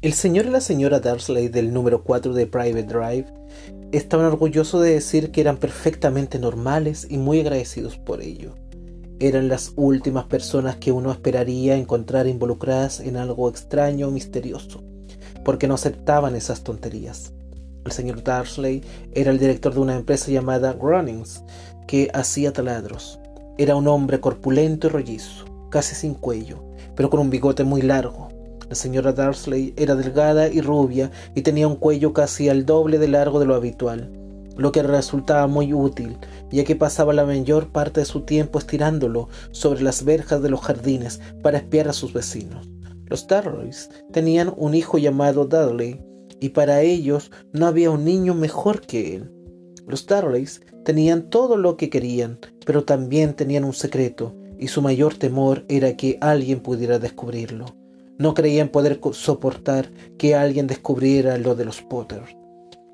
El señor y la señora Darsley del número 4 de Private Drive estaban orgullosos de decir que eran perfectamente normales y muy agradecidos por ello. Eran las últimas personas que uno esperaría encontrar involucradas en algo extraño o misterioso, porque no aceptaban esas tonterías. El señor Darsley era el director de una empresa llamada Runnings, que hacía taladros. Era un hombre corpulento y rollizo, casi sin cuello, pero con un bigote muy largo, la señora Darsley era delgada y rubia y tenía un cuello casi al doble de largo de lo habitual, lo que resultaba muy útil, ya que pasaba la mayor parte de su tiempo estirándolo sobre las verjas de los jardines para espiar a sus vecinos. Los Darleys tenían un hijo llamado Dudley, y para ellos no había un niño mejor que él. Los Darleys tenían todo lo que querían, pero también tenían un secreto, y su mayor temor era que alguien pudiera descubrirlo. No creían poder soportar que alguien descubriera lo de los Potter.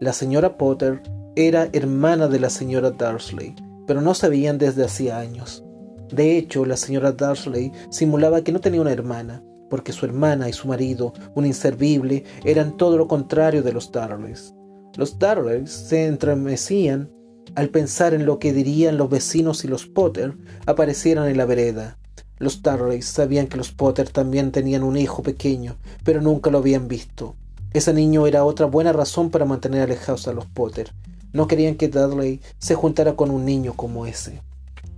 La señora Potter era hermana de la señora Darsley, pero no sabían desde hacía años. De hecho, la señora Darsley simulaba que no tenía una hermana, porque su hermana y su marido, un inservible, eran todo lo contrario de los Darleys. Los Darleys se entremecían al pensar en lo que dirían los vecinos y los Potter aparecieran en la vereda. Los Darleys sabían que los Potter también tenían un hijo pequeño, pero nunca lo habían visto. Ese niño era otra buena razón para mantener alejados a los Potter. No querían que Dudley se juntara con un niño como ese.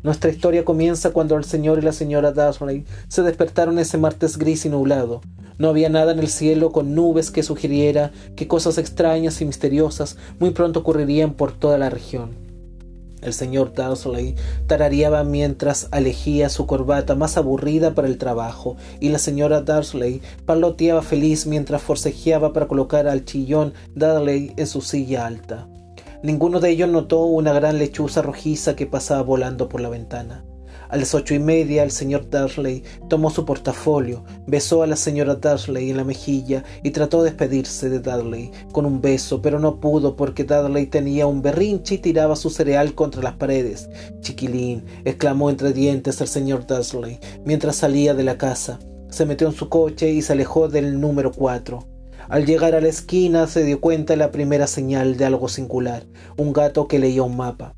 Nuestra historia comienza cuando el señor y la señora Dudley se despertaron ese martes gris y nublado. No había nada en el cielo con nubes que sugiriera que cosas extrañas y misteriosas muy pronto ocurrirían por toda la región. El señor Darsley tarareaba mientras alejía su corbata más aburrida para el trabajo, y la señora Darsley paloteaba feliz mientras forcejeaba para colocar al chillón Dudley en su silla alta. Ninguno de ellos notó una gran lechuza rojiza que pasaba volando por la ventana. A las ocho y media el señor Darley tomó su portafolio, besó a la señora Darley en la mejilla y trató de despedirse de Dudley con un beso, pero no pudo porque Dudley tenía un berrinche y tiraba su cereal contra las paredes. Chiquilín, exclamó entre dientes el señor Dudley mientras salía de la casa. Se metió en su coche y se alejó del número cuatro. Al llegar a la esquina se dio cuenta de la primera señal de algo singular, un gato que leía un mapa.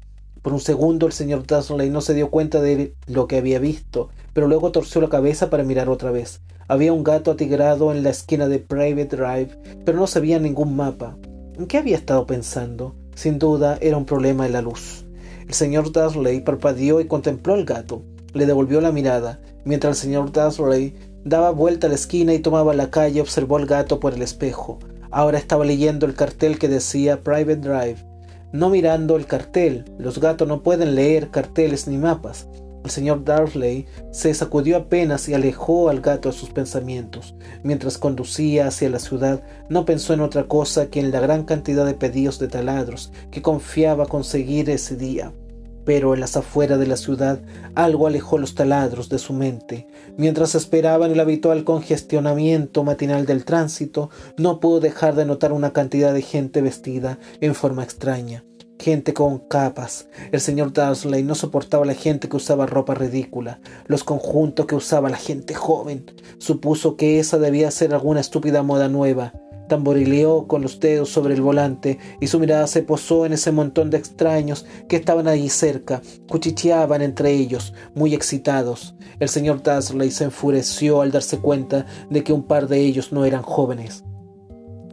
Por un segundo el señor Dursley no se dio cuenta de lo que había visto, pero luego torció la cabeza para mirar otra vez. Había un gato atigrado en la esquina de Private Drive, pero no se veía ningún mapa. ¿En qué había estado pensando? Sin duda era un problema en la luz. El señor Dursley parpadeó y contempló al gato. Le devolvió la mirada. Mientras el señor Dursley daba vuelta a la esquina y tomaba la calle, observó al gato por el espejo. Ahora estaba leyendo el cartel que decía Private Drive no mirando el cartel. Los gatos no pueden leer carteles ni mapas. El señor Darley se sacudió apenas y alejó al gato de sus pensamientos. Mientras conducía hacia la ciudad, no pensó en otra cosa que en la gran cantidad de pedidos de taladros que confiaba conseguir ese día pero en las afueras de la ciudad algo alejó los taladros de su mente. Mientras esperaba en el habitual congestionamiento matinal del tránsito, no pudo dejar de notar una cantidad de gente vestida en forma extraña. Gente con capas. El señor Darsley no soportaba la gente que usaba ropa ridícula, los conjuntos que usaba la gente joven. Supuso que esa debía ser alguna estúpida moda nueva tamborileó con los dedos sobre el volante y su mirada se posó en ese montón de extraños que estaban allí cerca, cuchicheaban entre ellos, muy excitados. El señor Darsley se enfureció al darse cuenta de que un par de ellos no eran jóvenes.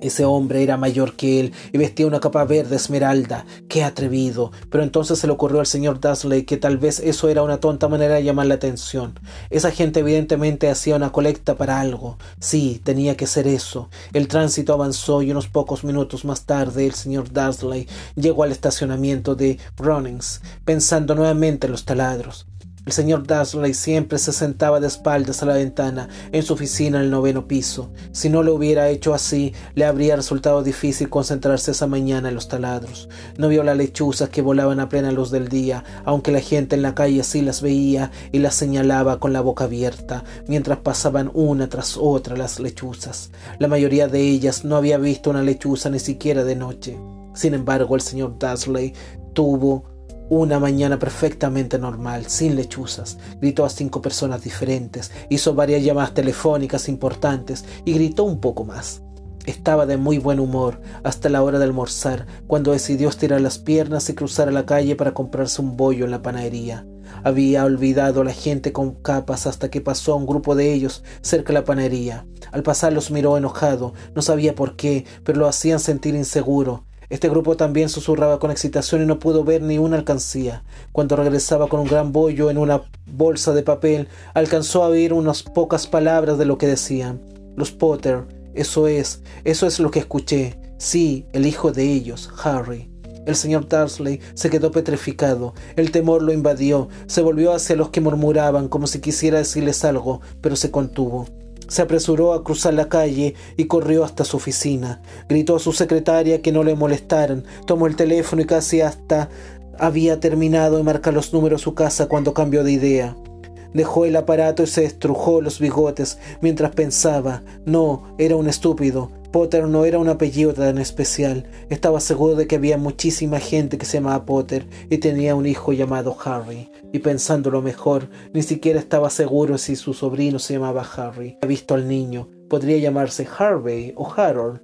Ese hombre era mayor que él y vestía una capa verde esmeralda. ¡Qué atrevido! Pero entonces se le ocurrió al señor Dursley que tal vez eso era una tonta manera de llamar la atención. Esa gente evidentemente hacía una colecta para algo. Sí, tenía que ser eso. El tránsito avanzó y unos pocos minutos más tarde el señor Dursley llegó al estacionamiento de Runnings, pensando nuevamente en los taladros. El señor Dursley siempre se sentaba de espaldas a la ventana en su oficina en el noveno piso. Si no lo hubiera hecho así, le habría resultado difícil concentrarse esa mañana en los taladros. No vio las lechuzas que volaban a plena luz del día, aunque la gente en la calle sí las veía y las señalaba con la boca abierta, mientras pasaban una tras otra las lechuzas. La mayoría de ellas no había visto una lechuza ni siquiera de noche. Sin embargo, el señor Dursley tuvo una mañana perfectamente normal, sin lechuzas. Gritó a cinco personas diferentes, hizo varias llamadas telefónicas importantes y gritó un poco más. Estaba de muy buen humor hasta la hora de almorzar, cuando decidió estirar las piernas y cruzar a la calle para comprarse un bollo en la panadería. Había olvidado a la gente con capas hasta que pasó a un grupo de ellos cerca de la panadería. Al pasar los miró enojado, no sabía por qué, pero lo hacían sentir inseguro. Este grupo también susurraba con excitación y no pudo ver ni una alcancía. Cuando regresaba con un gran bollo en una bolsa de papel, alcanzó a oír unas pocas palabras de lo que decían. Los Potter, eso es, eso es lo que escuché. Sí, el hijo de ellos, Harry. El señor Darsley se quedó petrificado. El temor lo invadió. Se volvió hacia los que murmuraban como si quisiera decirles algo, pero se contuvo. Se apresuró a cruzar la calle y corrió hasta su oficina. Gritó a su secretaria que no le molestaran. Tomó el teléfono y casi hasta había terminado de marcar los números de su casa cuando cambió de idea. Dejó el aparato y se estrujó los bigotes mientras pensaba. No, era un estúpido. Potter no era un apellido tan especial. Estaba seguro de que había muchísima gente que se llamaba Potter y tenía un hijo llamado Harry. Y pensándolo mejor, ni siquiera estaba seguro si su sobrino se llamaba Harry. Ha visto al niño. Podría llamarse Harvey o Harold.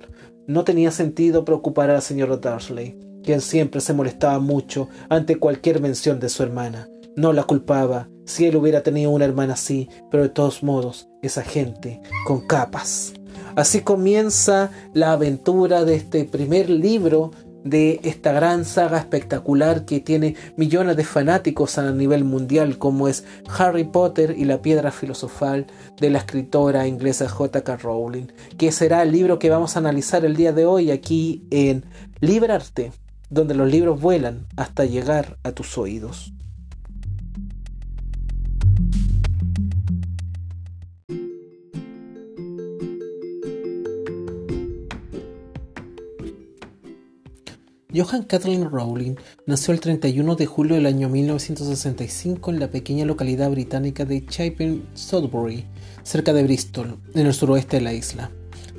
No tenía sentido preocupar a la señora Dursley, quien siempre se molestaba mucho ante cualquier mención de su hermana. No la culpaba si él hubiera tenido una hermana así, pero de todos modos, esa gente con capas. Así comienza la aventura de este primer libro de esta gran saga espectacular que tiene millones de fanáticos a nivel mundial como es Harry Potter y la piedra filosofal de la escritora inglesa J.K. Rowling, que será el libro que vamos a analizar el día de hoy aquí en Librarte, donde los libros vuelan hasta llegar a tus oídos. Johann Kathleen Rowling nació el 31 de julio del año 1965 en la pequeña localidad británica de Chapin, Sudbury, cerca de Bristol, en el suroeste de la isla.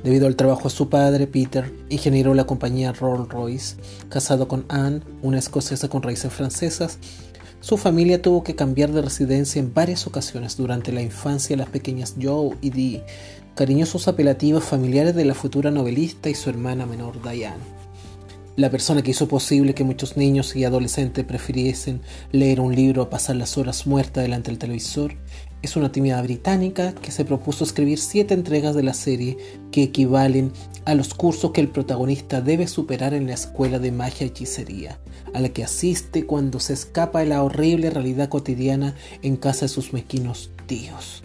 Debido al trabajo de su padre, Peter, ingeniero de la compañía Rolls-Royce, casado con Anne, una escocesa con raíces francesas, su familia tuvo que cambiar de residencia en varias ocasiones durante la infancia de las pequeñas Joe y Dee, cariñosos apelativos familiares de la futura novelista y su hermana menor Diane. La persona que hizo posible que muchos niños y adolescentes prefiriesen leer un libro a pasar las horas muertas delante del televisor es una tímida británica que se propuso escribir siete entregas de la serie que equivalen a los cursos que el protagonista debe superar en la escuela de magia y hechicería, a la que asiste cuando se escapa de la horrible realidad cotidiana en casa de sus mezquinos tíos.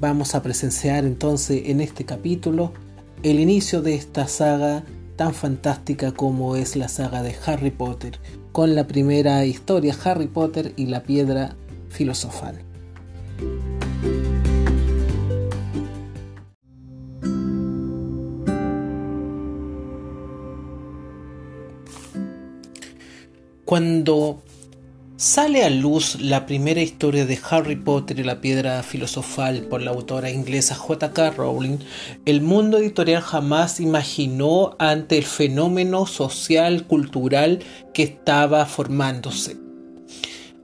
Vamos a presenciar entonces en este capítulo el inicio de esta saga tan fantástica como es la saga de Harry Potter, con la primera historia Harry Potter y la piedra filosofal. Cuando Sale a luz la primera historia de Harry Potter y la piedra filosofal por la autora inglesa J.K. Rowling. El mundo editorial jamás imaginó ante el fenómeno social, cultural que estaba formándose.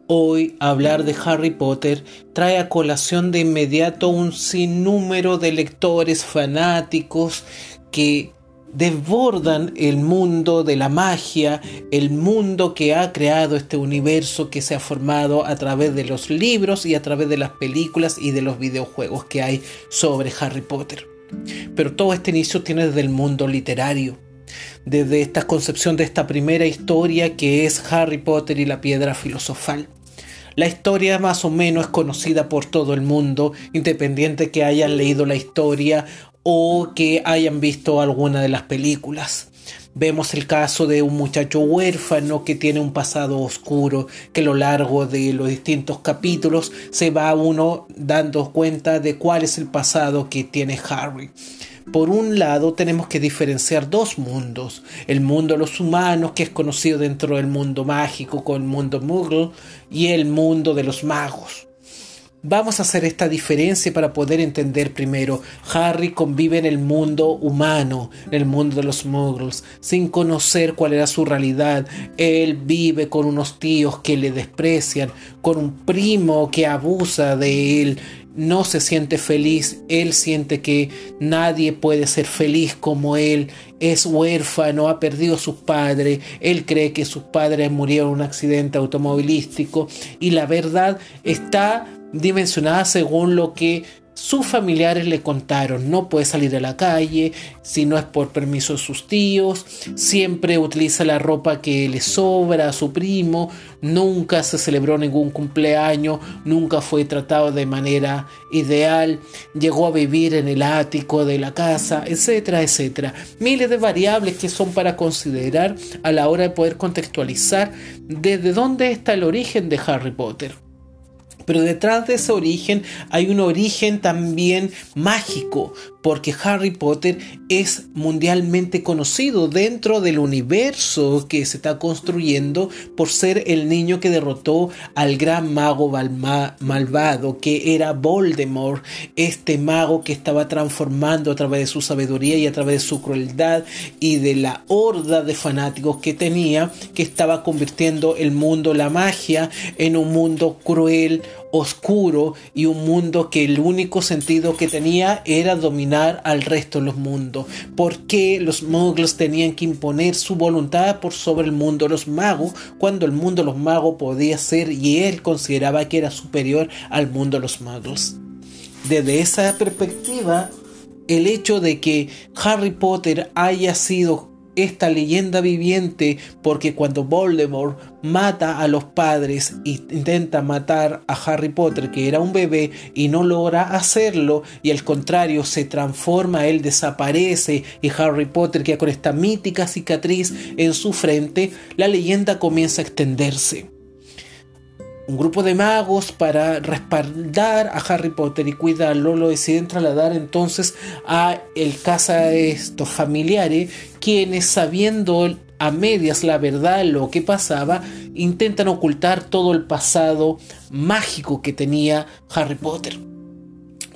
Hoy hablar de Harry Potter trae a colación de inmediato un sinnúmero de lectores fanáticos que desbordan el mundo de la magia, el mundo que ha creado este universo que se ha formado a través de los libros y a través de las películas y de los videojuegos que hay sobre Harry Potter. Pero todo este inicio tiene desde el mundo literario, desde esta concepción de esta primera historia que es Harry Potter y la piedra filosofal. La historia más o menos es conocida por todo el mundo, independiente que hayan leído la historia o que hayan visto alguna de las películas. Vemos el caso de un muchacho huérfano que tiene un pasado oscuro, que a lo largo de los distintos capítulos se va uno dando cuenta de cuál es el pasado que tiene Harry. Por un lado tenemos que diferenciar dos mundos, el mundo de los humanos, que es conocido dentro del mundo mágico con el mundo muggle, y el mundo de los magos. Vamos a hacer esta diferencia para poder entender primero. Harry convive en el mundo humano, en el mundo de los muggles, sin conocer cuál era su realidad. Él vive con unos tíos que le desprecian, con un primo que abusa de él. no se siente feliz, él siente que nadie puede ser feliz como él, es huérfano, ha perdido a sus padres, él cree que sus padres murieron en un accidente automovilístico y la verdad está dimensionada según lo que sus familiares le contaron, no puede salir a la calle si no es por permiso de sus tíos, siempre utiliza la ropa que le sobra a su primo, nunca se celebró ningún cumpleaños, nunca fue tratado de manera ideal, llegó a vivir en el ático de la casa, etcétera, etcétera. Miles de variables que son para considerar a la hora de poder contextualizar desde dónde está el origen de Harry Potter. Pero detrás de ese origen hay un origen también mágico, porque Harry Potter es mundialmente conocido dentro del universo que se está construyendo por ser el niño que derrotó al gran mago malvado que era Voldemort, este mago que estaba transformando a través de su sabiduría y a través de su crueldad y de la horda de fanáticos que tenía, que estaba convirtiendo el mundo, la magia, en un mundo cruel, oscuro y un mundo que el único sentido que tenía era dominar al resto de los mundos. ¿Por qué los muggles tenían que imponer su voluntad por sobre el mundo de los magos cuando el mundo de los magos podía ser y él consideraba que era superior al mundo de los magos? Desde esa perspectiva, el hecho de que Harry Potter haya sido esta leyenda viviente porque cuando Voldemort mata a los padres e intenta matar a Harry Potter que era un bebé y no logra hacerlo y al contrario se transforma, él desaparece y Harry Potter queda con esta mítica cicatriz en su frente, la leyenda comienza a extenderse un grupo de magos para respaldar a Harry Potter y cuidarlo lo deciden trasladar entonces a el casa de estos familiares quienes sabiendo a medias la verdad lo que pasaba intentan ocultar todo el pasado mágico que tenía Harry Potter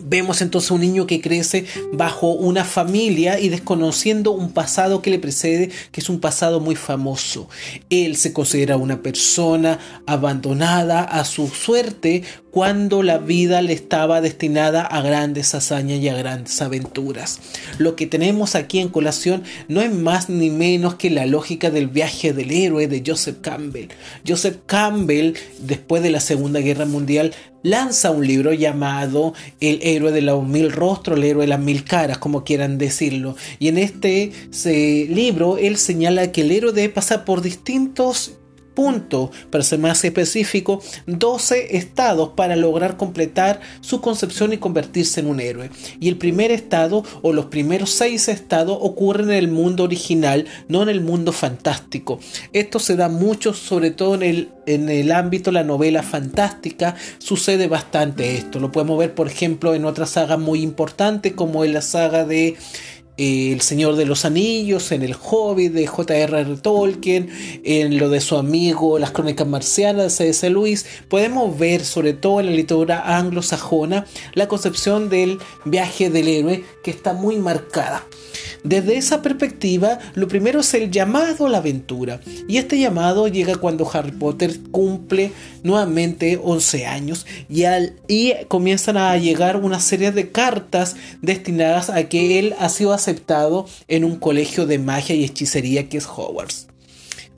Vemos entonces un niño que crece bajo una familia y desconociendo un pasado que le precede, que es un pasado muy famoso. Él se considera una persona abandonada a su suerte cuando la vida le estaba destinada a grandes hazañas y a grandes aventuras. Lo que tenemos aquí en colación no es más ni menos que la lógica del viaje del héroe de Joseph Campbell. Joseph Campbell, después de la Segunda Guerra Mundial, lanza un libro llamado El héroe de los mil rostros, el héroe de las mil caras, como quieran decirlo. Y en este libro él señala que el héroe debe pasar por distintos punto, para ser más específico, 12 estados para lograr completar su concepción y convertirse en un héroe. Y el primer estado o los primeros seis estados ocurren en el mundo original, no en el mundo fantástico. Esto se da mucho, sobre todo en el, en el ámbito de la novela fantástica, sucede bastante esto. Lo podemos ver, por ejemplo, en otra saga muy importante como en la saga de el Señor de los Anillos, en El Hobbit de J.R.R. Tolkien, en lo de su amigo Las Crónicas Marcianas de C.S. Lewis, podemos ver, sobre todo en la literatura anglosajona, la concepción del viaje del héroe que está muy marcada. Desde esa perspectiva, lo primero es el llamado a la aventura. Y este llamado llega cuando Harry Potter cumple nuevamente 11 años y, comienzan a llegar una serie de cartas destinadas a que él ha sido aceptado en un colegio de magia y hechicería que es Hogwarts.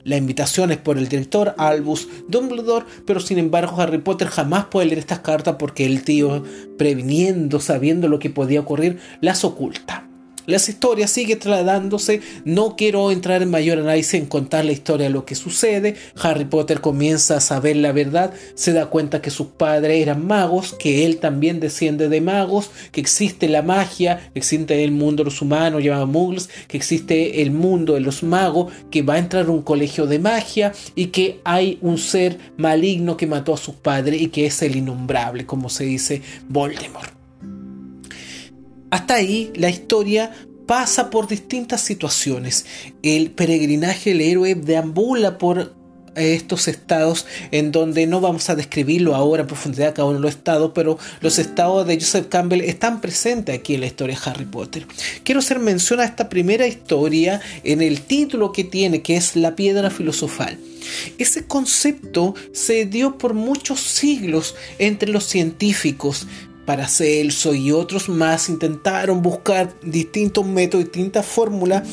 La invitación es por el director Albus Dumbledore, pero sin embargo Harry Potter jamás puede leer estas cartas porque el tío, previniendo, sabiendo lo que podía ocurrir, las oculta. Las historias sigue trasladándose. No quiero entrar en mayor análisis en contar la historia de lo que sucede. Harry Potter comienza a saber la verdad, se da cuenta que sus padres eran magos, que él también desciende de magos, que existe la magia, que existe el mundo de los humanos llamado Muggles, que existe el mundo de los magos, que va a entrar a un colegio de magia y que hay un ser maligno que mató a sus padres y que es el innombrable, como se dice Voldemort. Hasta ahí la historia pasa por distintas situaciones. El peregrinaje del héroe deambula por estos estados en donde no vamos a describirlo ahora en profundidad cada uno de los estados, pero los estados de Joseph Campbell están presentes aquí en la historia de Harry Potter. Quiero hacer mención a esta primera historia en el título que tiene, que es La piedra filosofal. Ese concepto se dio por muchos siglos entre los científicos, Paracelso y otros más intentaron buscar distintos métodos, distintas fórmulas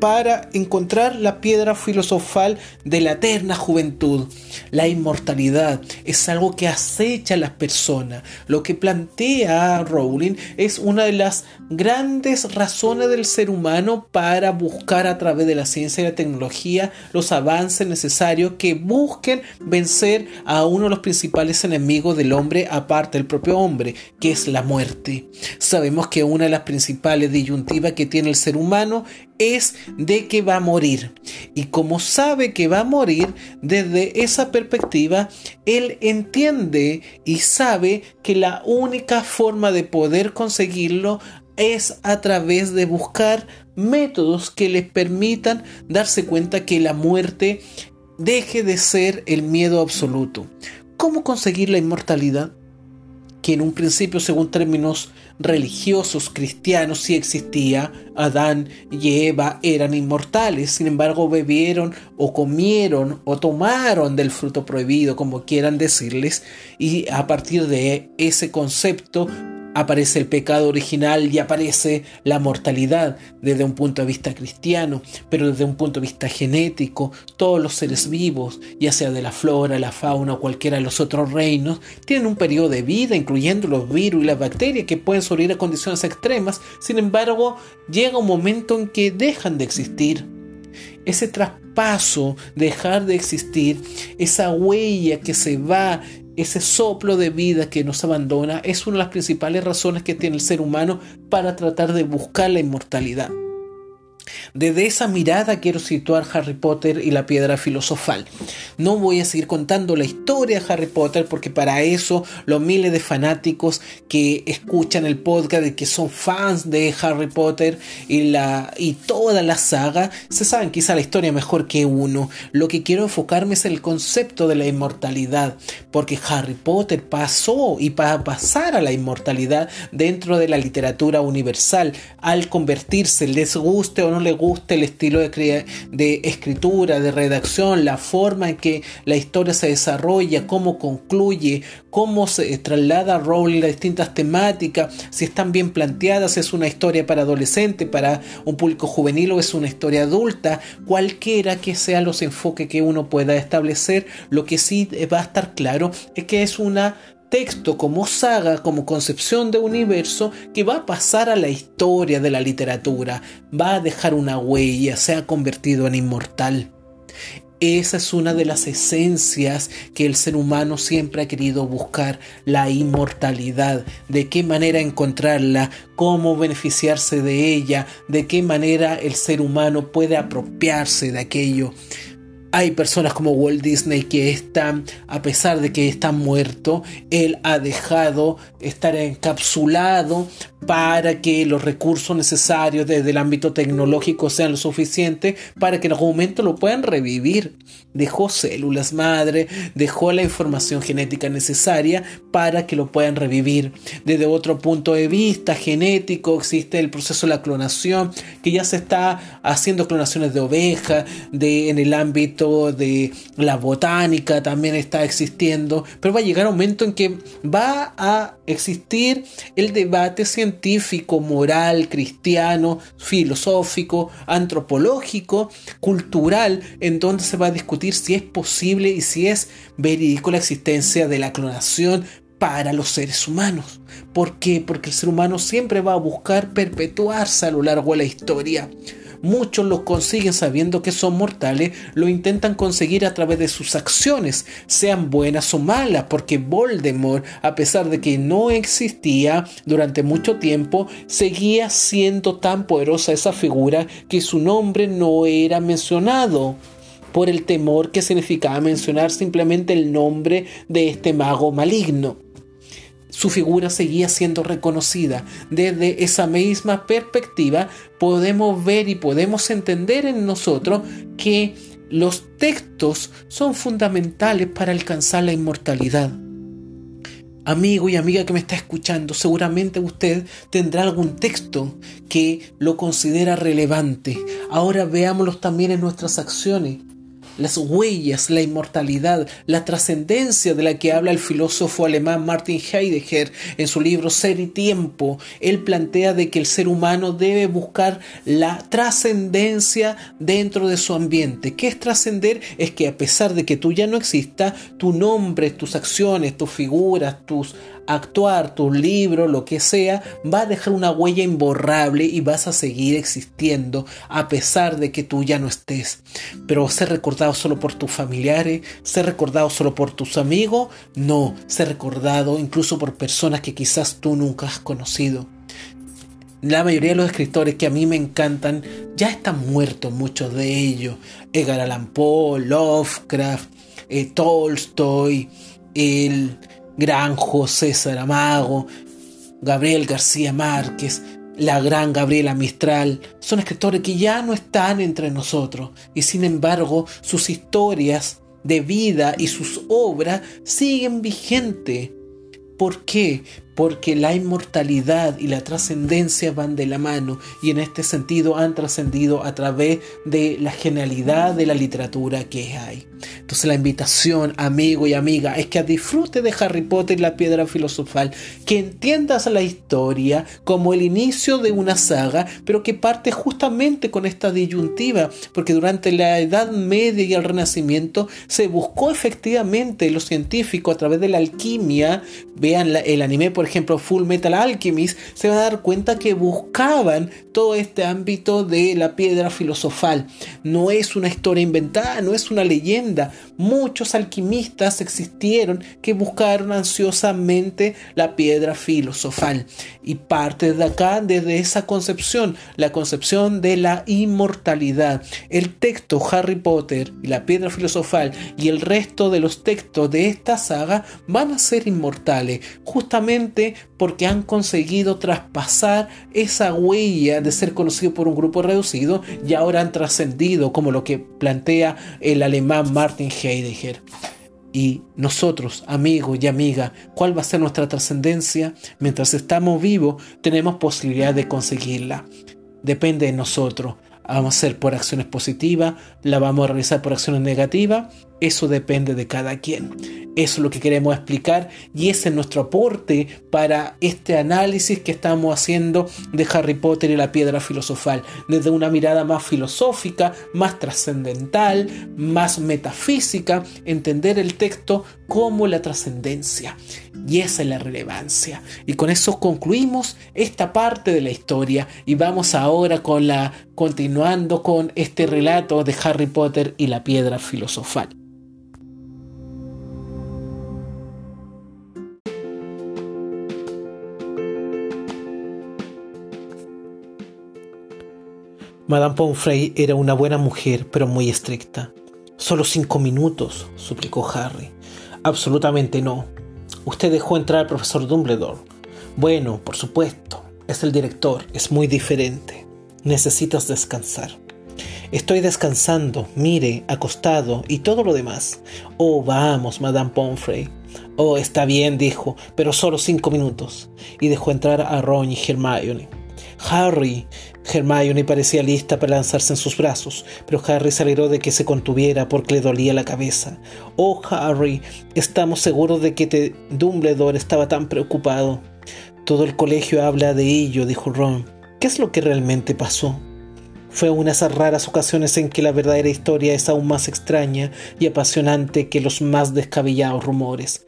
para encontrar la piedra filosofal de la eterna juventud. La inmortalidad es algo que acecha a las personas. Lo que plantea Rowling es una de las grandes razones del ser humano para buscar a través de la ciencia y la tecnología los avances necesarios que busquen vencer a uno de los principales enemigos del hombre aparte del propio hombre, que es la muerte. Sabemos que una de las principales disyuntivas que tiene el ser humano es de que va a morir. Y como sabe que va a morir, desde esa perspectiva, él entiende y sabe que la única forma de poder conseguirlo es a través de buscar métodos que les permitan darse cuenta que la muerte deje de ser el miedo absoluto. ¿Cómo conseguir la inmortalidad? Que en un principio, según términos religiosos cristianos sí existía. Adán y Eva eran inmortales, sin embargo bebieron o comieron o tomaron del fruto prohibido, como quieran decirles, y a partir de ese concepto aparece el pecado original y aparece la mortalidad desde un punto de vista cristiano, pero desde un punto de vista genético, todos los seres vivos, ya sea de la flora, la fauna o cualquiera de los otros reinos, tienen un periodo de vida, incluyendo los virus y las bacterias que pueden sobrevivir a condiciones extremas, sin embargo, llega un momento en que dejan de existir. Ese traspaso, dejar de existir, esa huella que se va ese soplo de vida que nos abandona es una de las principales razones que tiene el ser humano para tratar de buscar la inmortalidad. Desde esa mirada quiero situar Harry Potter y la piedra filosofal. No voy a seguir contando la historia de Harry Potter porque para eso los miles de fanáticos que escuchan el podcast de que son fans de Harry Potter y, la, y toda la saga se saben quizá la historia mejor que uno. Lo que quiero enfocarme es el concepto de la inmortalidad porque Harry Potter pasó y para pasar a la inmortalidad dentro de la literatura universal al convertirse, les guste o no le guste el estilo de, de escritura, de redacción, la forma en que la historia se desarrolla, cómo concluye, cómo se traslada a Rowling las distintas temáticas, si están bien planteadas, si es una historia para adolescente, para un público juvenil o es una historia adulta, cualquiera que sean los enfoques que uno pueda establecer, lo que sí va a estar claro es que es una texto como saga, como concepción de universo que va a pasar a la historia de la literatura, va a dejar una huella, se ha convertido en inmortal. Esa es una de las esencias que el ser humano siempre ha querido buscar, la inmortalidad, de qué manera encontrarla, cómo beneficiarse de ella, de qué manera el ser humano puede apropiarse de aquello. Hay personas como Walt Disney que están, a pesar de que está muerto, él ha dejado estar encapsulado para que los recursos necesarios desde el ámbito tecnológico sean lo suficiente para que en algún momento lo puedan revivir. Dejó células madre, dejó la información genética necesaria para que lo puedan revivir. Desde otro punto de vista genético existe el proceso de la clonación, que ya se está haciendo clonaciones de oveja, de, en el ámbito de la botánica también está existiendo, pero va a llegar un momento en que va a existir el debate científico, moral, cristiano, filosófico, antropológico, cultural, en donde se va a discutir si es posible y si es verídico la existencia de la clonación para los seres humanos. ¿Por qué? Porque el ser humano siempre va a buscar perpetuarse a lo largo de la historia. Muchos lo consiguen sabiendo que son mortales, lo intentan conseguir a través de sus acciones, sean buenas o malas, porque Voldemort, a pesar de que no existía durante mucho tiempo, seguía siendo tan poderosa esa figura que su nombre no era mencionado por el temor que significaba mencionar simplemente el nombre de este mago maligno su figura seguía siendo reconocida. Desde esa misma perspectiva podemos ver y podemos entender en nosotros que los textos son fundamentales para alcanzar la inmortalidad. Amigo y amiga que me está escuchando, seguramente usted tendrá algún texto que lo considera relevante. Ahora veámoslos también en nuestras acciones. Las huellas, la inmortalidad, la trascendencia de la que habla el filósofo alemán Martin Heidegger en su libro Ser y Tiempo. Él plantea de que el ser humano debe buscar la trascendencia dentro de su ambiente. ¿Qué es trascender? Es que a pesar de que tú ya no existas, tu nombre, tus acciones, tus figuras, tus actuar, tu libro, lo que sea, va a dejar una huella imborrable y vas a seguir existiendo a pesar de que tú ya no estés. Pero ser recordado solo por tus familiares, ser recordado solo por tus amigos, no, ser recordado incluso por personas que quizás tú nunca has conocido. La mayoría de los escritores que a mí me encantan ya están muertos, muchos de ellos. Edgar Allan Poe, Lovecraft, eh, Tolstoy, el gran José Saramago, Gabriel García Márquez, la gran Gabriela Mistral, son escritores que ya no están entre nosotros y sin embargo sus historias de vida y sus obras siguen vigentes. ¿Por qué? porque la inmortalidad y la trascendencia van de la mano y en este sentido han trascendido a través de la genialidad de la literatura que hay. Entonces la invitación, amigo y amiga, es que disfrute de Harry Potter y la piedra filosofal, que entiendas la historia como el inicio de una saga, pero que parte justamente con esta disyuntiva, porque durante la Edad Media y el Renacimiento se buscó efectivamente los científicos a través de la alquimia, vean el anime por ejemplo Full Metal Alchemist, se van a dar cuenta que buscaban todo este ámbito de la piedra filosofal. No es una historia inventada, no es una leyenda. Muchos alquimistas existieron que buscaron ansiosamente la piedra filosofal. Y parte de acá, desde esa concepción, la concepción de la inmortalidad. El texto Harry Potter y la piedra filosofal y el resto de los textos de esta saga van a ser inmortales. Justamente porque han conseguido traspasar esa huella de ser conocido por un grupo reducido y ahora han trascendido como lo que plantea el alemán Martin Heidegger. Y nosotros, amigos y amigas, ¿cuál va a ser nuestra trascendencia? Mientras estamos vivos, tenemos posibilidad de conseguirla. Depende de nosotros. Vamos a hacer por acciones positivas, la vamos a realizar por acciones negativas eso depende de cada quien. Eso es lo que queremos explicar y ese es nuestro aporte para este análisis que estamos haciendo de Harry Potter y la piedra filosofal, desde una mirada más filosófica, más trascendental, más metafísica, entender el texto como la trascendencia. Y esa es la relevancia. Y con eso concluimos esta parte de la historia y vamos ahora con la continuando con este relato de Harry Potter y la piedra filosofal. Madame Pomfrey era una buena mujer, pero muy estricta. Solo cinco minutos, suplicó Harry. Absolutamente no. Usted dejó entrar al profesor Dumbledore. Bueno, por supuesto. Es el director. Es muy diferente. Necesitas descansar. Estoy descansando, mire, acostado y todo lo demás. Oh, vamos, Madame Pomfrey. Oh, está bien, dijo, pero solo cinco minutos. Y dejó entrar a Ron y Hermione. Harry. Hermione parecía lista para lanzarse en sus brazos, pero Harry se alegró de que se contuviera porque le dolía la cabeza. Oh, Harry, estamos seguros de que te Dumbledore estaba tan preocupado. Todo el colegio habla de ello, dijo Ron. ¿Qué es lo que realmente pasó? Fue una de esas raras ocasiones en que la verdadera historia es aún más extraña y apasionante que los más descabellados rumores.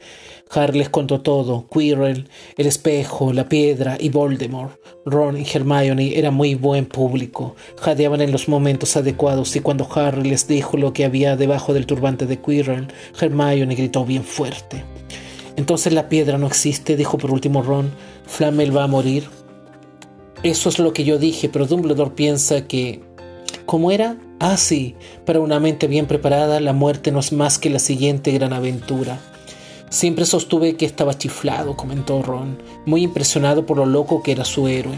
Harry les contó todo, Quirrell, el espejo, la piedra y Voldemort. Ron y Hermione eran muy buen público, jadeaban en los momentos adecuados y cuando Harry les dijo lo que había debajo del turbante de Quirrell, Hermione gritó bien fuerte. Entonces la piedra no existe, dijo por último Ron. Flamel va a morir. Eso es lo que yo dije, pero Dumbledore piensa que... ¿Cómo era? Ah, sí, para una mente bien preparada, la muerte no es más que la siguiente gran aventura. Siempre sostuve que estaba chiflado, comentó Ron, muy impresionado por lo loco que era su héroe.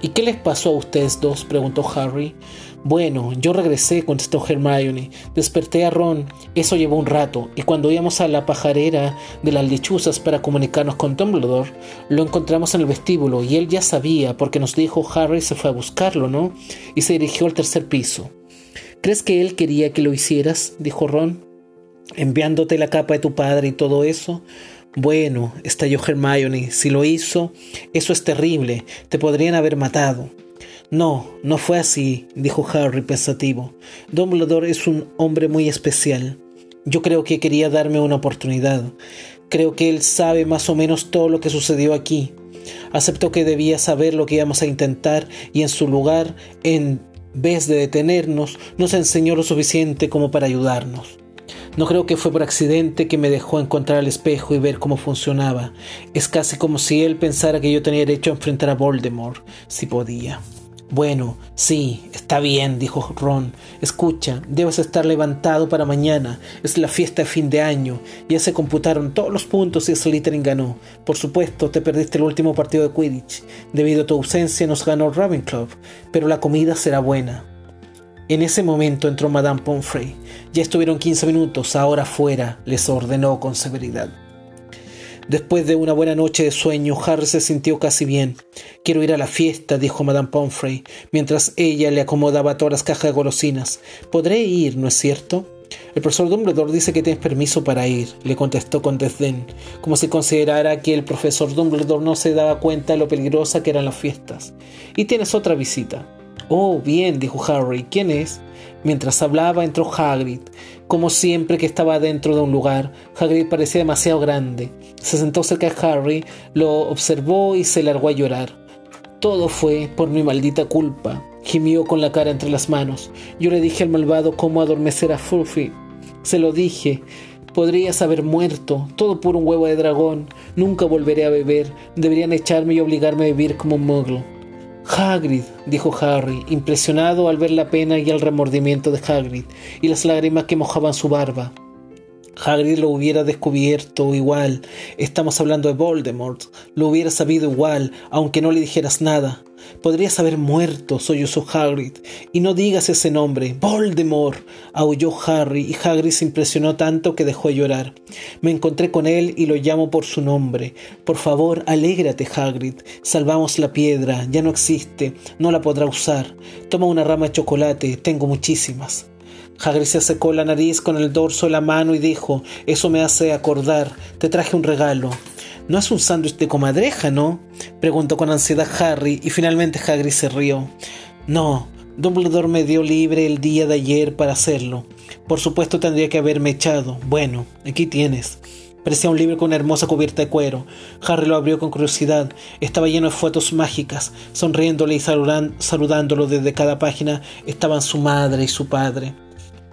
¿Y qué les pasó a ustedes dos? preguntó Harry. Bueno, yo regresé, contestó Hermione. Desperté a Ron. Eso llevó un rato, y cuando íbamos a la pajarera de las lechuzas para comunicarnos con Dumbledore, lo encontramos en el vestíbulo, y él ya sabía, porque nos dijo Harry se fue a buscarlo, ¿no? Y se dirigió al tercer piso. ¿Crees que él quería que lo hicieras? dijo Ron. Enviándote la capa de tu padre y todo eso. Bueno, estalló Hermione, si lo hizo, eso es terrible, te podrían haber matado. No, no fue así, dijo Harry pensativo. Dumbledore es un hombre muy especial. Yo creo que quería darme una oportunidad. Creo que él sabe más o menos todo lo que sucedió aquí. Aceptó que debía saber lo que íbamos a intentar y en su lugar, en vez de detenernos, nos enseñó lo suficiente como para ayudarnos. No creo que fue por accidente que me dejó encontrar el espejo y ver cómo funcionaba. Es casi como si él pensara que yo tenía derecho a enfrentar a Voldemort, si podía. Bueno, sí, está bien, dijo Ron. Escucha, debes estar levantado para mañana. Es la fiesta de fin de año. Ya se computaron todos los puntos y Slytherin ganó. Por supuesto, te perdiste el último partido de Quidditch. Debido a tu ausencia nos ganó Ravenclaw, pero la comida será buena. En ese momento entró Madame Pomfrey. Ya estuvieron 15 minutos, ahora fuera, les ordenó con severidad. Después de una buena noche de sueño, Harry se sintió casi bien. Quiero ir a la fiesta, dijo Madame Pomfrey, mientras ella le acomodaba todas las cajas de golosinas. Podré ir, ¿no es cierto? El profesor Dumbledore dice que tienes permiso para ir, le contestó con desdén, como si considerara que el profesor Dumbledore no se daba cuenta de lo peligrosa que eran las fiestas. Y tienes otra visita. Oh, bien, dijo Harry. ¿Quién es? Mientras hablaba entró Hagrid. Como siempre que estaba dentro de un lugar, Hagrid parecía demasiado grande. Se sentó cerca de Harry, lo observó y se largó a llorar. Todo fue por mi maldita culpa, gimió con la cara entre las manos. Yo le dije al malvado cómo adormecer a Fluffy. Se lo dije. Podrías haber muerto, todo por un huevo de dragón. Nunca volveré a beber. Deberían echarme y obligarme a vivir como un muggle. Hagrid, dijo Harry, impresionado al ver la pena y el remordimiento de Hagrid y las lágrimas que mojaban su barba. Hagrid lo hubiera descubierto igual. Estamos hablando de Voldemort. Lo hubiera sabido igual, aunque no le dijeras nada. Podrías haber muerto, sollozó Hagrid. Y no digas ese nombre. Voldemort. aulló Harry, y Hagrid se impresionó tanto que dejó de llorar. Me encontré con él y lo llamo por su nombre. Por favor, alégrate, Hagrid. Salvamos la piedra, ya no existe, no la podrá usar. Toma una rama de chocolate, tengo muchísimas. Hagrid se secó la nariz con el dorso de la mano y dijo, eso me hace acordar, te traje un regalo. ¿No es un sándwich de comadreja, no? Preguntó con ansiedad Harry y finalmente Hagrid se rió. No, Dumbledore me dio libre el día de ayer para hacerlo. Por supuesto tendría que haberme echado. Bueno, aquí tienes. Parecía un libro con una hermosa cubierta de cuero. Harry lo abrió con curiosidad. Estaba lleno de fotos mágicas. Sonriéndole y saludándolo desde cada página estaban su madre y su padre.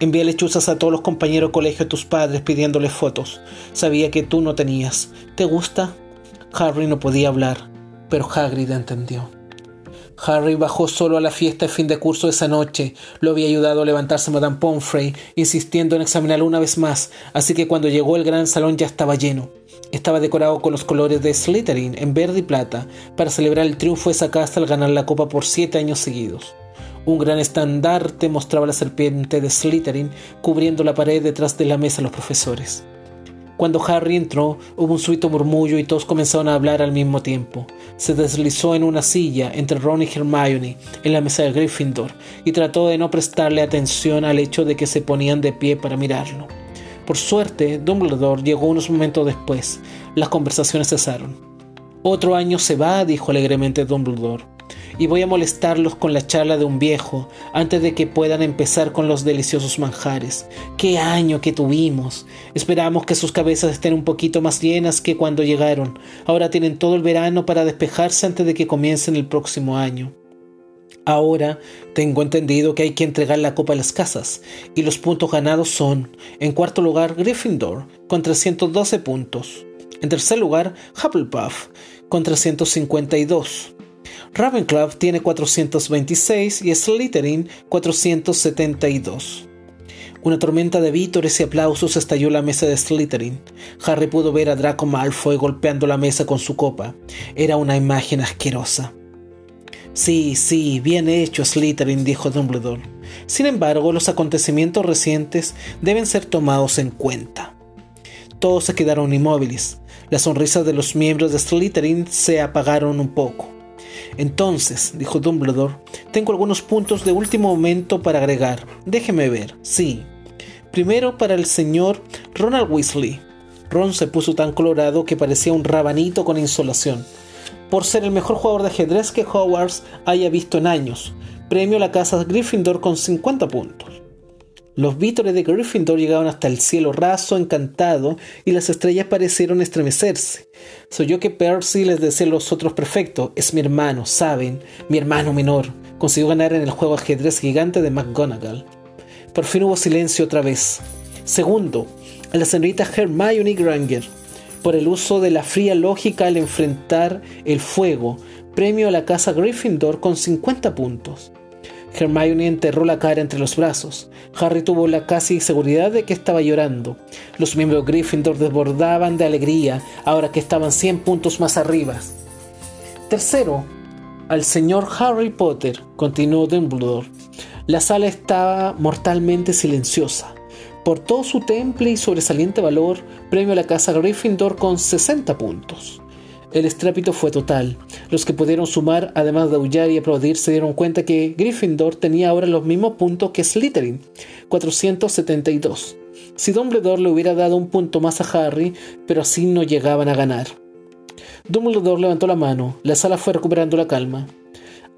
Envía lechuzas a todos los compañeros de colegio de tus padres pidiéndoles fotos. Sabía que tú no tenías. ¿Te gusta? Harry no podía hablar, pero Hagrid entendió. Harry bajó solo a la fiesta de fin de curso esa noche. Lo había ayudado a levantarse Madame Pomfrey, insistiendo en examinarlo una vez más, así que cuando llegó el gran salón ya estaba lleno. Estaba decorado con los colores de Slytherin en verde y plata, para celebrar el triunfo de esa casa al ganar la copa por siete años seguidos. Un gran estandarte mostraba la serpiente de Slytherin cubriendo la pared detrás de la mesa de los profesores. Cuando Harry entró, hubo un súbito murmullo y todos comenzaron a hablar al mismo tiempo. Se deslizó en una silla entre Ron y Hermione en la mesa de Gryffindor y trató de no prestarle atención al hecho de que se ponían de pie para mirarlo. Por suerte, Dumbledore llegó unos momentos después. Las conversaciones cesaron. Otro año se va, dijo alegremente Dumbledore y voy a molestarlos con la charla de un viejo antes de que puedan empezar con los deliciosos manjares. ¡Qué año que tuvimos! Esperamos que sus cabezas estén un poquito más llenas que cuando llegaron. Ahora tienen todo el verano para despejarse antes de que comiencen el próximo año. Ahora tengo entendido que hay que entregar la copa a las casas y los puntos ganados son, en cuarto lugar, Gryffindor con 312 puntos. En tercer lugar, Hufflepuff con 352. Ravenclaw tiene 426 y Slytherin 472. Una tormenta de vítores y aplausos estalló la mesa de Slytherin. Harry pudo ver a Draco Malfoy golpeando la mesa con su copa. Era una imagen asquerosa. Sí, sí, bien hecho, Slytherin, dijo Dumbledore. Sin embargo, los acontecimientos recientes deben ser tomados en cuenta. Todos se quedaron inmóviles. Las sonrisas de los miembros de Slytherin se apagaron un poco. Entonces, dijo Dumbledore, tengo algunos puntos de último momento para agregar. Déjeme ver. Sí. Primero para el señor Ronald Weasley. Ron se puso tan colorado que parecía un rabanito con insolación. Por ser el mejor jugador de ajedrez que Hogwarts haya visto en años. Premio a la casa Gryffindor con 50 puntos. Los vítores de Gryffindor llegaron hasta el cielo raso, encantado, y las estrellas parecieron estremecerse. Soy yo que Percy les decía a los otros perfectos, es mi hermano, saben, mi hermano menor. Consiguió ganar en el juego ajedrez gigante de McGonagall. Por fin hubo silencio otra vez. Segundo, a la señorita Hermione Granger, por el uso de la fría lógica al enfrentar el fuego, premio a la casa Gryffindor con 50 puntos. Hermione enterró la cara entre los brazos. Harry tuvo la casi seguridad de que estaba llorando. Los miembros de Gryffindor desbordaban de alegría ahora que estaban 100 puntos más arriba. Tercero, al señor Harry Potter, continuó Dumbledore. La sala estaba mortalmente silenciosa. Por todo su temple y sobresaliente valor, premio a la casa Gryffindor con 60 puntos. El estrépito fue total. Los que pudieron sumar, además de aullar y aplaudir, se dieron cuenta que Gryffindor tenía ahora los mismos puntos que Slytherin, 472. Si Dumbledore le hubiera dado un punto más a Harry, pero así no llegaban a ganar. Dumbledore levantó la mano. La sala fue recuperando la calma.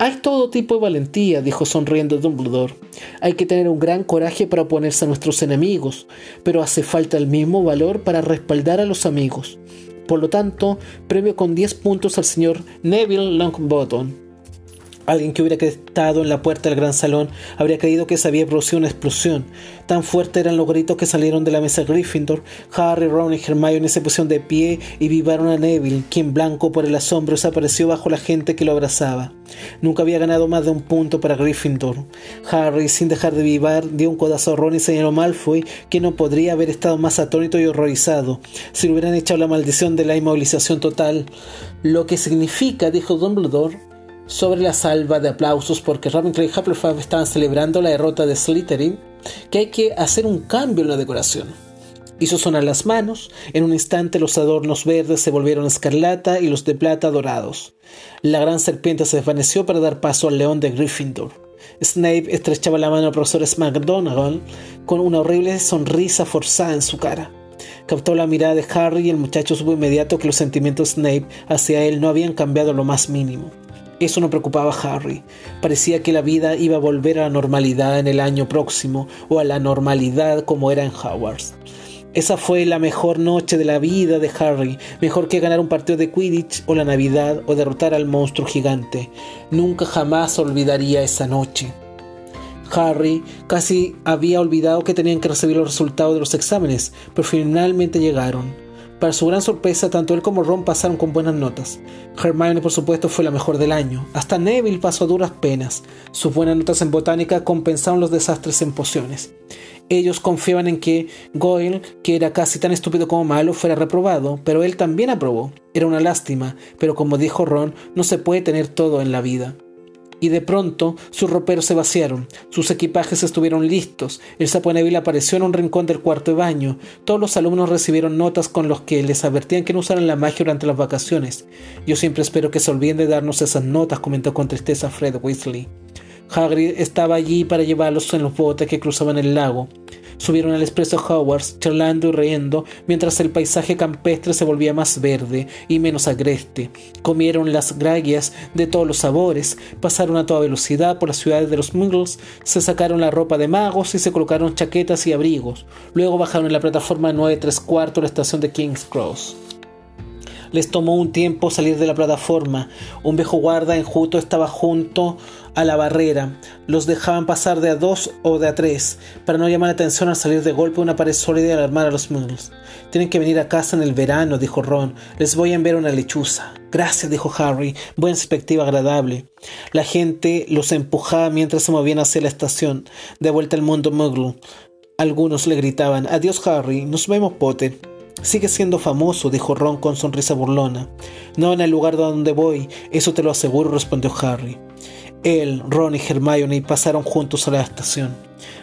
Hay todo tipo de valentía, dijo sonriendo Dumbledore. Hay que tener un gran coraje para oponerse a nuestros enemigos, pero hace falta el mismo valor para respaldar a los amigos. Por lo tanto, premio con 10 puntos al señor Neville Longbottom. Alguien que hubiera estado en la puerta del gran salón habría creído que se había producido una explosión. Tan fuertes eran los gritos que salieron de la mesa Gryffindor. Harry, Ron y Hermione se pusieron de pie y vivaron a Neville, quien blanco por el asombro desapareció bajo la gente que lo abrazaba. Nunca había ganado más de un punto para Gryffindor. Harry, sin dejar de vivar, dio un codazo a Ron y señaló Malfoy, que no podría haber estado más atónito y horrorizado si le hubieran echado la maldición de la inmovilización total. Lo que significa, dijo Dumbledore, sobre la salva de aplausos porque Ravenclaw y Hufflepuff estaban celebrando la derrota de Slytherin, que hay que hacer un cambio en la decoración. Hizo sonar las manos, en un instante los adornos verdes se volvieron escarlata y los de plata dorados. La gran serpiente se desvaneció para dar paso al león de Gryffindor. Snape estrechaba la mano al profesor McGonagall con una horrible sonrisa forzada en su cara. Captó la mirada de Harry y el muchacho supo inmediato que los sentimientos de Snape hacia él no habían cambiado lo más mínimo. Eso no preocupaba a Harry. Parecía que la vida iba a volver a la normalidad en el año próximo o a la normalidad como era en Hogwarts. Esa fue la mejor noche de la vida de Harry, mejor que ganar un partido de Quidditch o la Navidad o derrotar al monstruo gigante. Nunca jamás olvidaría esa noche. Harry casi había olvidado que tenían que recibir los resultados de los exámenes, pero finalmente llegaron. Para su gran sorpresa, tanto él como Ron pasaron con buenas notas. Hermione, por supuesto, fue la mejor del año. Hasta Neville pasó a duras penas. Sus buenas notas en botánica compensaron los desastres en pociones. Ellos confiaban en que Goyle, que era casi tan estúpido como malo, fuera reprobado, pero él también aprobó. Era una lástima, pero como dijo Ron, no se puede tener todo en la vida y de pronto sus roperos se vaciaron, sus equipajes estuvieron listos, el sapo Neville apareció en un rincón del cuarto de baño, todos los alumnos recibieron notas con los que les advertían que no usaran la magia durante las vacaciones. Yo siempre espero que se olviden de darnos esas notas, comentó con tristeza Fred Weasley. Hagrid estaba allí para llevarlos en los botes que cruzaban el lago. Subieron al expreso Hogwarts, charlando y riendo, mientras el paisaje campestre se volvía más verde y menos agreste. Comieron las gragias de todos los sabores, pasaron a toda velocidad por las ciudades de los Muggles, se sacaron la ropa de magos y se colocaron chaquetas y abrigos. Luego bajaron en la plataforma 9 3 cuartos la estación de King's Cross. Les tomó un tiempo salir de la plataforma. Un viejo guarda enjuto estaba junto a la barrera. Los dejaban pasar de a dos o de a tres, para no llamar la atención al salir de golpe una pared sólida y alarmar a los muggles. Tienen que venir a casa en el verano, dijo Ron. Les voy a enviar una lechuza. Gracias, dijo Harry. Buena perspectiva agradable. La gente los empujaba mientras se movían hacia la estación, de vuelta al mundo muggle. Algunos le gritaban, Adiós Harry, nos vemos Potter. Sigue siendo famoso, dijo Ron con sonrisa burlona. No en el lugar donde voy, eso te lo aseguro, respondió Harry. Él, Ron y Hermione pasaron juntos a la estación.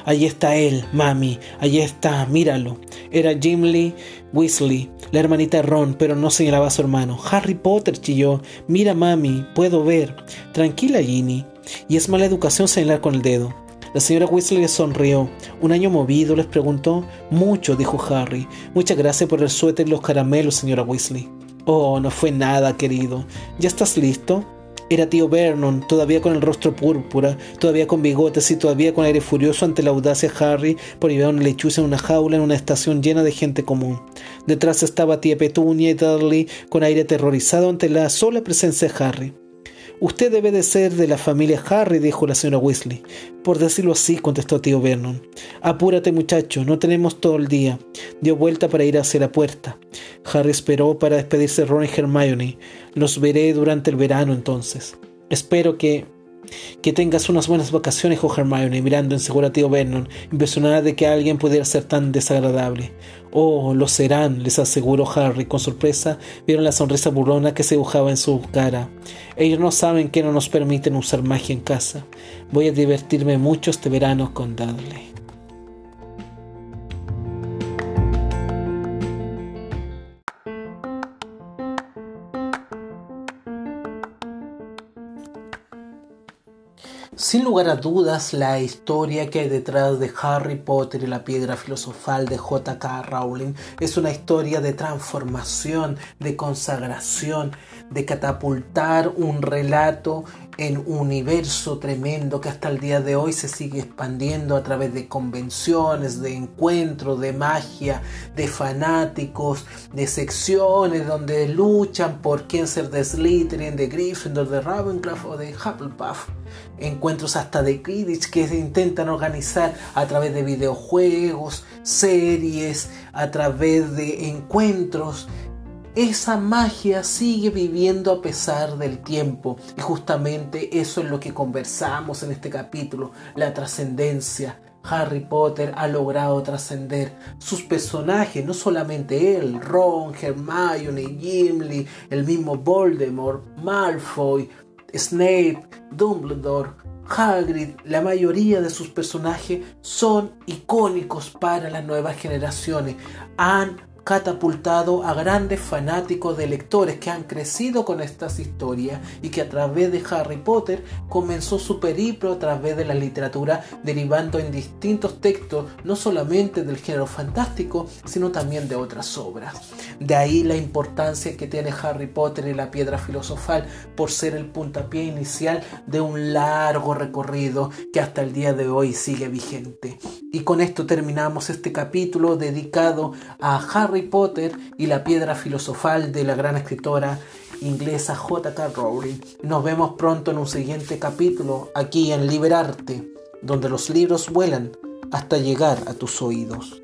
Allí está él, mami, allí está, míralo. Era Jim Lee Weasley, la hermanita Ron, pero no señalaba a su hermano. Harry Potter chilló. Mira, mami, puedo ver. Tranquila, Ginny. Y es mala educación señalar con el dedo. La señora Weasley les sonrió. ¿Un año movido? les preguntó. Mucho, dijo Harry. Muchas gracias por el suéter y los caramelos, señora Weasley. Oh, no fue nada, querido. ¿Ya estás listo? Era tío Vernon, todavía con el rostro púrpura, todavía con bigotes y todavía con aire furioso ante la audacia Harry por llevar una lechuza en una jaula en una estación llena de gente común. Detrás estaba tía Petunia y Dudley con aire aterrorizado ante la sola presencia de Harry. Usted debe de ser de la familia Harry, dijo la señora Weasley. Por decirlo así, contestó tío Vernon. Apúrate, muchacho, no tenemos todo el día. Dio vuelta para ir hacia la puerta. Harry esperó para despedirse de Ron y Hermione. Los veré durante el verano entonces. Espero que que tengas unas buenas vacaciones, dijo Hermione, mirando en a tío Vernon, impresionada de que alguien pudiera ser tan desagradable. Oh, lo serán, les aseguró Harry. Con sorpresa vieron la sonrisa burlona que se dibujaba en su cara. Ellos no saben que no nos permiten usar magia en casa. Voy a divertirme mucho este verano con Dudley. Sin lugar a dudas, la historia que hay detrás de Harry Potter y la piedra filosofal de J.K. Rowling es una historia de transformación, de consagración, de catapultar un relato un universo tremendo que hasta el día de hoy se sigue expandiendo a través de convenciones, de encuentros, de magia, de fanáticos, de secciones donde luchan por quién ser de Slytherin, de Gryffindor, de Ravenclaw o de Hufflepuff encuentros hasta de Quidditch que se intentan organizar a través de videojuegos, series, a través de encuentros. Esa magia sigue viviendo a pesar del tiempo y justamente eso es lo que conversamos en este capítulo, la trascendencia. Harry Potter ha logrado trascender sus personajes, no solamente él, Ron, Hermione, Gimli, el mismo Voldemort, Malfoy, Snape, Dumbledore, Hagrid, la mayoría de sus personajes son icónicos para las nuevas generaciones. Han catapultado a grandes fanáticos de lectores que han crecido con estas historias y que a través de Harry Potter comenzó su periplo a través de la literatura derivando en distintos textos no solamente del género fantástico sino también de otras obras. De ahí la importancia que tiene Harry Potter y la piedra filosofal por ser el puntapié inicial de un largo recorrido que hasta el día de hoy sigue vigente. Y con esto terminamos este capítulo dedicado a Harry Potter y la piedra filosofal de la gran escritora inglesa J.K. Rowling. Nos vemos pronto en un siguiente capítulo aquí en Liberarte, donde los libros vuelan hasta llegar a tus oídos.